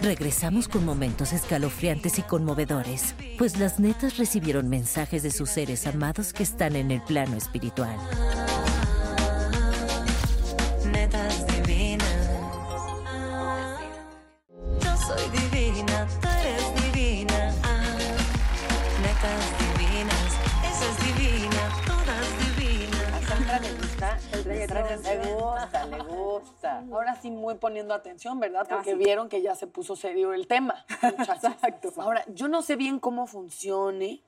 Regresamos con momentos escalofriantes y conmovedores, pues las netas recibieron mensajes de sus seres amados que están en el plano espiritual. Ahora sí muy poniendo atención, ¿verdad? Porque sí. vieron que ya se puso serio el tema. muchachos. Ahora, yo no sé bien cómo funcione,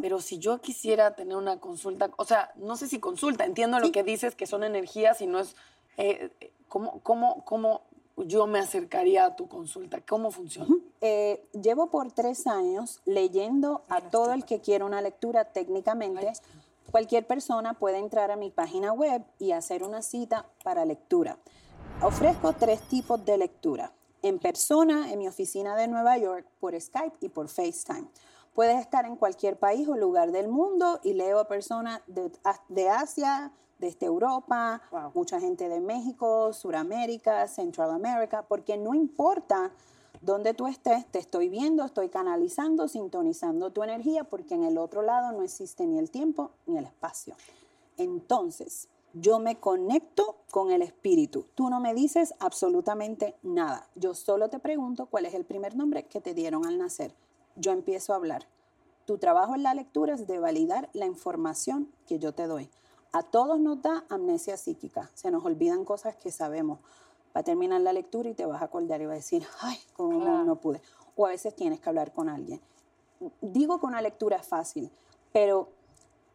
pero si yo quisiera tener una consulta, o sea, no sé si consulta, entiendo lo que dices que son energías y no es... eh, eh, ¿cómo, cómo, ¿Cómo yo me acercaría a tu consulta? ¿Cómo funciona? Eh, llevo por tres años leyendo a todo el que quiera una lectura técnicamente. Cualquier persona puede entrar a mi página web y hacer una cita para lectura. Ofrezco tres tipos de lectura. En persona, en mi oficina de Nueva York, por Skype y por FaceTime. Puedes estar en cualquier país o lugar del mundo y leo a personas de, de Asia, desde Europa, mucha gente de México, Suramérica, Central America, porque no importa donde tú estés, te estoy viendo, estoy canalizando, sintonizando tu energía, porque en el otro lado no existe ni el tiempo ni el espacio. Entonces, yo me conecto con el espíritu. Tú no me dices absolutamente nada. Yo solo te pregunto cuál es el primer nombre que te dieron al nacer. Yo empiezo a hablar. Tu trabajo en la lectura es de validar la información que yo te doy. A todos nos da amnesia psíquica. Se nos olvidan cosas que sabemos. Va a terminar la lectura y te vas a acordar y vas a decir, ay, cómo no- no pude. O a veces tienes que hablar con alguien. Digo que una lectura es fácil, pero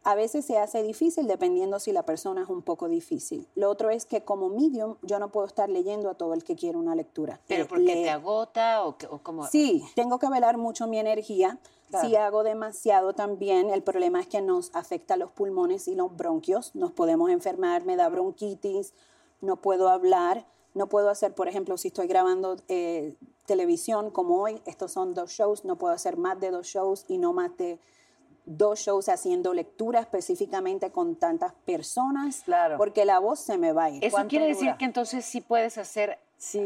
a veces se hace difícil dependiendo si la persona es un poco difícil. Lo otro es que como medium yo no puedo estar leyendo a todo el que quiere una lectura. ¿Pero Eh, porque le- te agota o, o cómo? Sí, tengo que velar mucho mi energía. Claro. Si hago demasiado también, el problema es que nos afecta los pulmones y los bronquios. Nos podemos enfermar, me da bronquitis, no puedo hablar, no puedo hacer, por ejemplo, si estoy grabando eh, televisión como hoy, estos son dos shows, no puedo hacer más de dos shows y no más de dos shows haciendo lectura específicamente con tantas personas, porque la voz se me va a ir. Eso ¿Cuánto quiere decir que entonces sí puedes hacer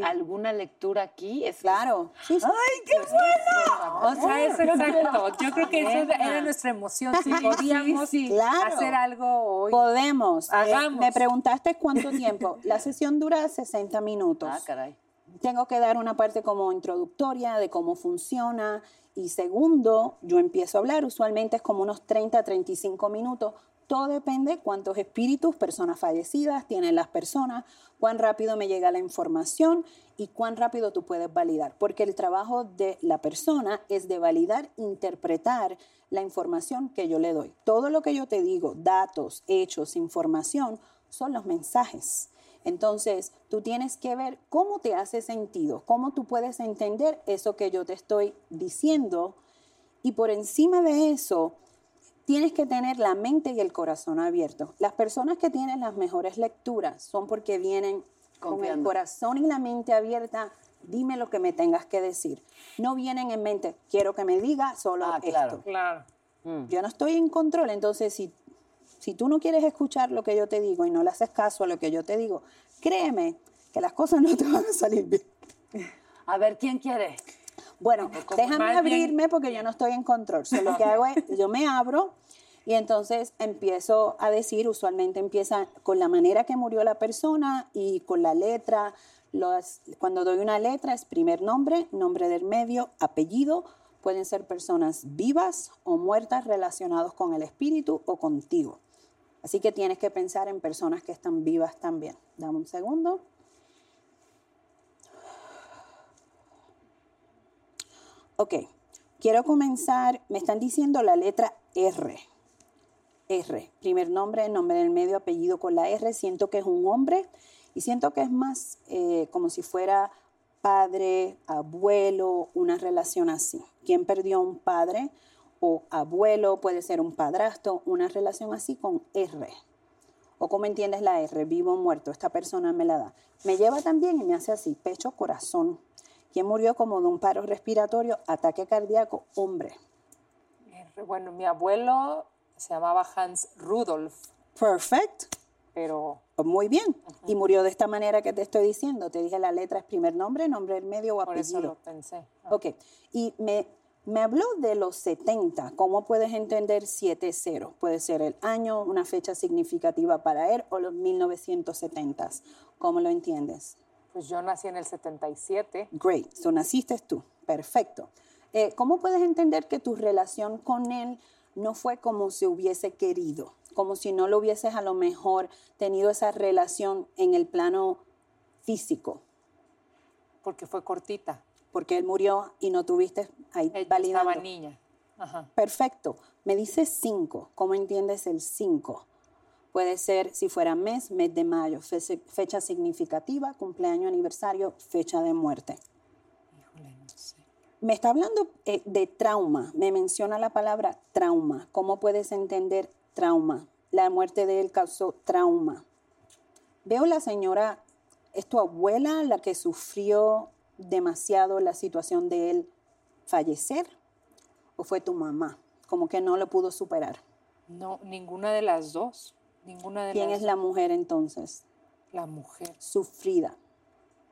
alguna lectura aquí. Es claro. Sí, sí. ¡Ay, qué bueno! O sea, es exacto. Yo creo que eso era nuestra emoción. Si Sí, podíamos sí, sí. Claro. hacer algo hoy. Podemos. Eh, Hagamos. me preguntaste cuánto tiempo. La sesión dura 60 minutos. Ah, caray. Tengo que dar una parte como introductoria de cómo funciona. Y segundo, yo empiezo a hablar. Usualmente es como unos 30, 35 minutos. todo depende cuántos espíritus, personas fallecidas tienen las personas, cuán rápido me llega la información y cuán rápido tú puedes validar. Porque el trabajo de la persona es de validar, interpretar la información que yo le doy. Todo lo que yo te digo, datos, hechos, información, son los mensajes. Entonces, tú tienes que ver cómo te hace sentido, cómo tú puedes entender eso que yo te estoy diciendo. Y por encima de eso, tienes que tener la mente y el corazón abierto. Las personas que tienen las mejores lecturas son porque vienen con el corazón y la mente abierta. Dime lo que me tengas que decir. No vienen en mente, quiero que me diga solo Ah, claro. esto. Claro. Yo no estoy en control, entonces si, si tú no quieres escuchar lo que yo te digo y no le haces caso a lo que yo te digo, créeme que las cosas no te van a salir bien. A ver, ¿quién quiere? Bueno, déjame bien- abrirme porque yo no estoy en control. So, lo que hago es, yo me abro y entonces empiezo a decir, usualmente empieza con la manera que murió la persona y con la letra. Los- cuando doy una letra es primer nombre, nombre del medio, apellido. Pueden ser personas vivas o muertas relacionados con el espíritu o contigo. Así que tienes que pensar en personas que están vivas también. Dame un segundo. Ok, quiero comenzar, me están diciendo la letra R. R, primer nombre, nombre del medio, apellido con la R. Siento que es un hombre y siento que es más eh, como si fuera padre, abuelo, una relación así. ¿Quién perdió a un padre o abuelo? Puede ser un padrastro, una relación así con R. ¿O cómo entiendes la R? Vivo o muerto. Esta persona me la da. Me lleva también y me hace así, pecho, corazón. ¿Quién murió como de un paro respiratorio, ataque cardíaco? Hombre. R. Bueno, mi abuelo se llamaba Hans Rudolf, Perfect. pero Muy bien. Y murió de esta manera que te estoy diciendo. Te dije la letra es primer nombre, nombre del medio o por eso apellido. lo pensé. Ok. Y me, me habló de los 70. ¿Cómo puedes entender 7-0? Puede ser el año, una fecha significativa para él o los 1970s. ¿Cómo lo entiendes? Pues yo nací en el 77. Great. So naciste tú. Perfecto. Eh, ¿Cómo puedes entender que tu relación con él no fue como se hubiese querido? Como si no lo hubieses a lo mejor tenido esa relación en el plano físico. Porque fue cortita. Porque él murió y no tuviste ahí Ella validando. estaba niña. Ajá. Perfecto. Me dice 5. ¿Cómo entiendes el 5? Puede ser si fuera mes, mes de mayo, fe- fecha significativa, cumpleaños, aniversario, fecha de muerte. Me está hablando eh, de trauma. Me menciona la palabra trauma. ¿Cómo puedes entender trauma? La muerte de él causó trauma. Veo la señora, ¿es tu abuela la que sufrió demasiado la situación de él fallecer? ¿O fue tu mamá? Como que no lo pudo superar. No, ninguna de las dos. Ninguna de ¿Quién las es la mujer entonces? La mujer. Sufrida.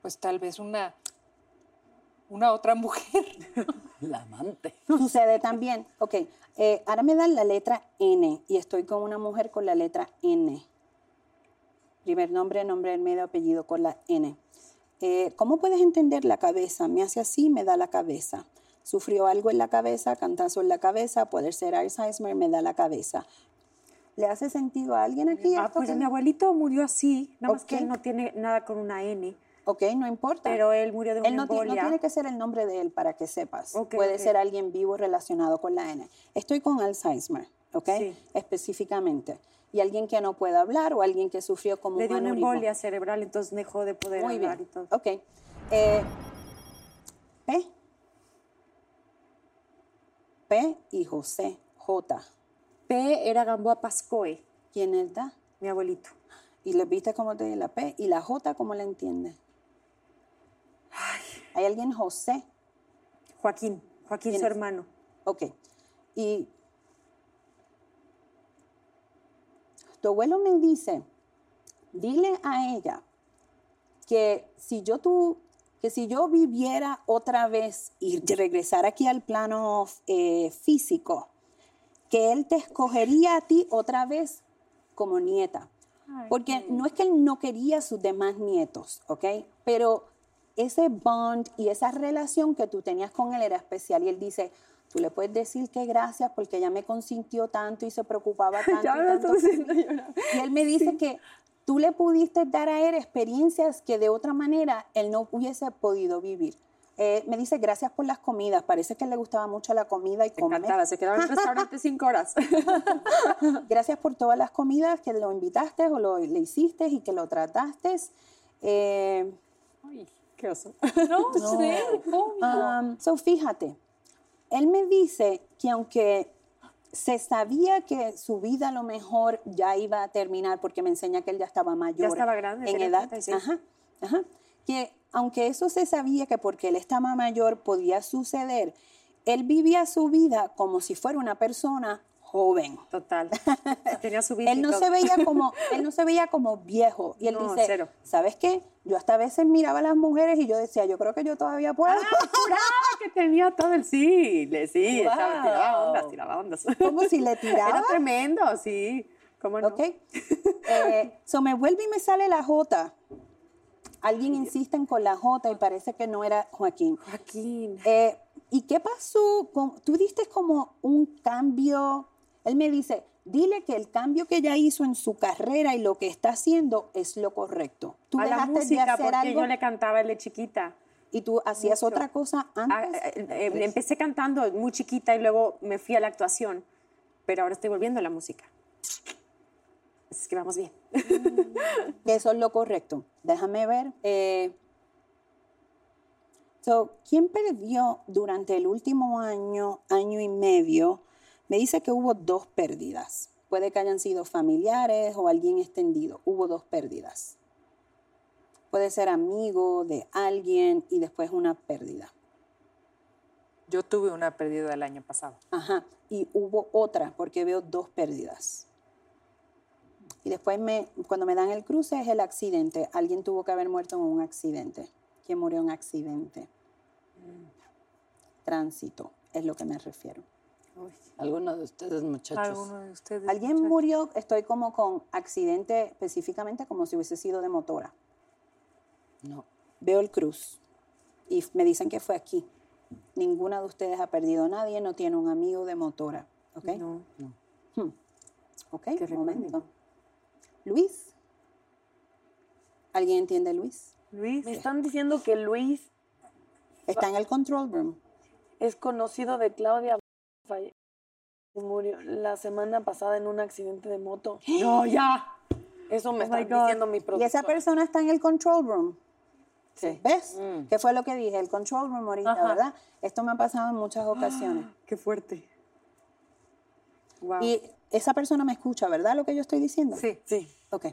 Pues tal vez una, una otra mujer. La amante. Sucede también. Ok, eh, ahora me dan la letra N y estoy con una mujer con la letra N. Primer nombre, nombre del medio, apellido con la N. Eh, ¿Cómo puedes entender la cabeza? Me hace así, me da la cabeza. Sufrió algo en la cabeza, cantazo en la cabeza, puede ser Alzheimer, me da la cabeza. ¿Le hace sentido a alguien aquí? Ah, esto pues que- mi abuelito murió así, nada más que él no tiene nada con una N. Ok, no importa. Pero él murió de una Él no, no tiene que ser el nombre de él para que sepas. Puede ser alguien vivo relacionado con la N. Estoy con Alzheimer, ¿ok? Sí. Específicamente. Y alguien que no puede hablar o alguien que sufrió como Le un dio una embolia cerebral, entonces dejó de poder Muy hablar bien. y todo. Ok. Eh, P. P y José. J. P era Gamboa Pascoe, ¿Quién es da? mi abuelito. ¿Y le viste cómo te di la P? ¿Y la J cómo la entiendes? ¿Hay alguien José? Joaquín, Joaquín ¿Quién su hermano. Ok. Y tu abuelo me dice, dile a ella que si yo tú, que si yo viviera otra vez y regresara aquí al plano eh, físico, que él te escogería a ti otra vez como nieta. Porque no es que él no quería a sus demás nietos, ¿ok? Pero ese bond y esa relación que tú tenías con él era especial. Y él dice, Tú le puedes decir que gracias porque ella me consintió tanto y se preocupaba tanto. Ya y, me tanto. Y él me dice que tú le pudiste dar a él experiencias que de otra manera él no hubiese podido vivir. Eh, me dice gracias por las comidas. Parece que le gustaba mucho la comida y Me comer. encantaba, se quedaba en el restaurante cinco horas. Gracias por todas las comidas que lo invitaste o lo, le hiciste y que lo trataste. Eh, Ay, qué oso. No, sé, ¿cómo? um, so, fíjate, él me dice que aunque se sabía que su vida a lo mejor ya iba a terminar porque me enseña que él ya estaba mayor. estaba grande, en edad. 36. Ajá, ajá. Que aunque eso se sabía que porque él estaba mayor podía suceder, él vivía su vida como si fuera una persona joven. Total. Tenía su vida. Él no se veía como, él no se veía como viejo. Y él No, dice, cero. ¿sabes qué? Yo hasta a veces miraba a las mujeres y yo decía, yo creo que yo todavía puedo. juraba que tenía todo el sí, le sí, Wow. estaba- tiraba ondas, tiraba ondas. Como si le tiraba. Era tremendo, sí. ¿Cómo no? ¿Ok? Eh, so me vuelve y me sale la J. Alguien insisten con la J y parece que no era Joaquín. Joaquín. Eh, ¿Y qué pasó? Tú diste como un cambio. Él me dice, dile que el cambio que ella hizo en su carrera y lo que está haciendo es lo correcto. Tú a la dejaste de música, hacer porque algo yo le cantaba de chiquita. y tú hacías mucho. otra cosa Ah, antes. eh, eh, empecé cantando muy chiquita y luego me fui a la actuación, pero ahora estoy volviendo a la música. Así que vamos bien. Eso es lo correcto. Déjame ver. Eh, so, ¿Quién perdió durante el último año, año y medio? Me dice que hubo dos pérdidas. Puede que hayan sido familiares o alguien extendido. Hubo dos pérdidas. Puede ser amigo de alguien y después una pérdida. Yo tuve una pérdida el año pasado. Ajá. Y hubo otra, porque veo dos pérdidas. Y después, me, cuando me dan el cruce, es el accidente. Alguien tuvo que haber muerto en un accidente. ¿Quién murió en un accidente? Tránsito, es lo que me refiero. Alguno de ustedes, muchachos. Alguno de ustedes. Alguien muchachos? murió, estoy como con accidente específicamente como si hubiese sido de motora. No. Veo el cruz y me dicen que fue aquí. Ninguna de ustedes ha perdido a nadie, no tiene un amigo de motora. ¿Ok? No. Hmm. Ok, un momento. Luis. ¿Alguien entiende Luis? Luis. Me están diciendo que Luis Está en el control room. es conocido de Claudia. Falle- Murió la semana pasada en un accidente de moto. No, ya. Eso me Oh God. diciendo mi Y productor. esa persona está en el control room. Sí. ¿Ves? Mm. ¿Qué fue lo que dije? El control room ahorita, Ajá. ¿verdad? Esto me ha pasado en muchas ocasiones. Qué fuerte. Wow. Y esa persona me escucha, ¿verdad? Lo que yo estoy diciendo. Sí. Sí. Ok.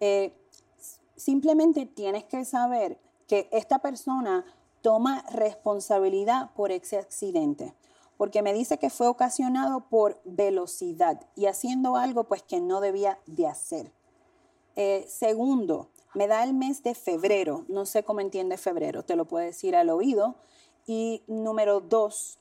Eh, simplemente tienes que saber que esta persona toma responsabilidad por ese accidente, porque me dice que fue ocasionado por velocidad y haciendo algo pues que no debía de hacer. Eh, segundo, me da el mes de febrero, no sé cómo entiende febrero, te lo puedo decir al oído. Y número dos,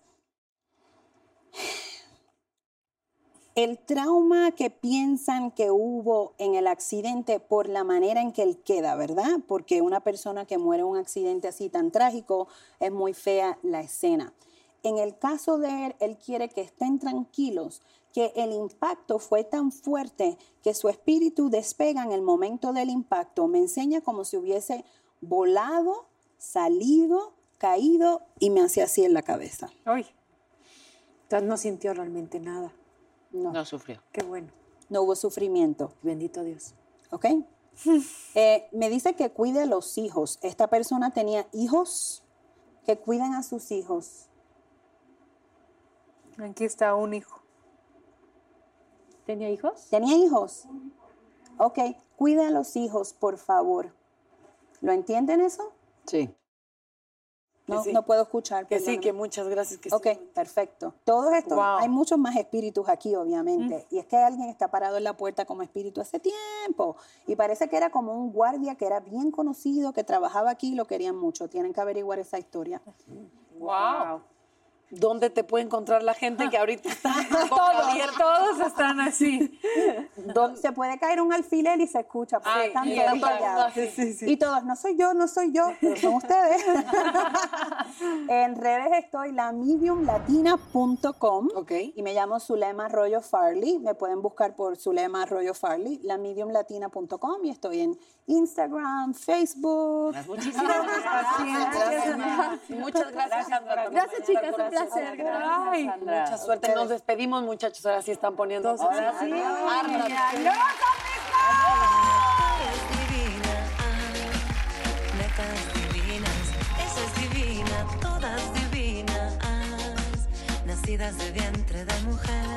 el trauma que piensan que hubo en el accidente por la manera en que él queda, ¿verdad? Porque una persona que muere en un accidente así tan trágico es muy fea la escena. En el caso de él, él quiere que estén tranquilos, que el impacto fue tan fuerte que su espíritu despega en el momento del impacto. Me enseña como si hubiese volado, salido, caído y me hacía así en la cabeza. Ay. Entonces no sintió realmente nada. No, No sufrió. Qué bueno. no hubo sufrimiento. Bendito Dios. ¿Ok? Eh, me dice que cuide a los hijos. Esta persona tenía hijos que cuiden a sus hijos. Aquí está un hijo. ¿Tenía hijos? ¿Tenía hijos? Ok, cuide a los hijos, por favor. ¿Lo entienden eso? Sí. No, sí. no puedo escuchar. Que sí, que muchas gracias. Que Ok, sí. perfecto. Todo esto, Wow. hay muchos más espíritus aquí, obviamente. Y es que alguien está parado en la puerta como espíritu hace tiempo. Y parece que era como un guardia que era bien conocido, que trabajaba aquí y lo querían mucho. Tienen que averiguar esa historia. Wow. ¿Dónde te puede encontrar la gente que ahorita está Todos, todos están así. Se puede caer un alfiler y se escucha. porque Ay, están y todos sí, sí, sí. Y todos, no soy yo, no soy yo, pero son ustedes. en redes estoy lamediumlatina.com y me llamo Zulema Arroyo Farley. Me pueden buscar por Zulema Arroyo Farley, lamediumlatina.com y estoy en Instagram, Facebook. Muchísimas gracias. Muchas gracias, Sandra. Gracias, chicas, un placer. Ay, mucha suerte. Nos despedimos, muchachos. Ahora sí están poniendo. Ahora sí. Netas divinas, esa es divina, todas divinas, nacidas de vientre de mujer.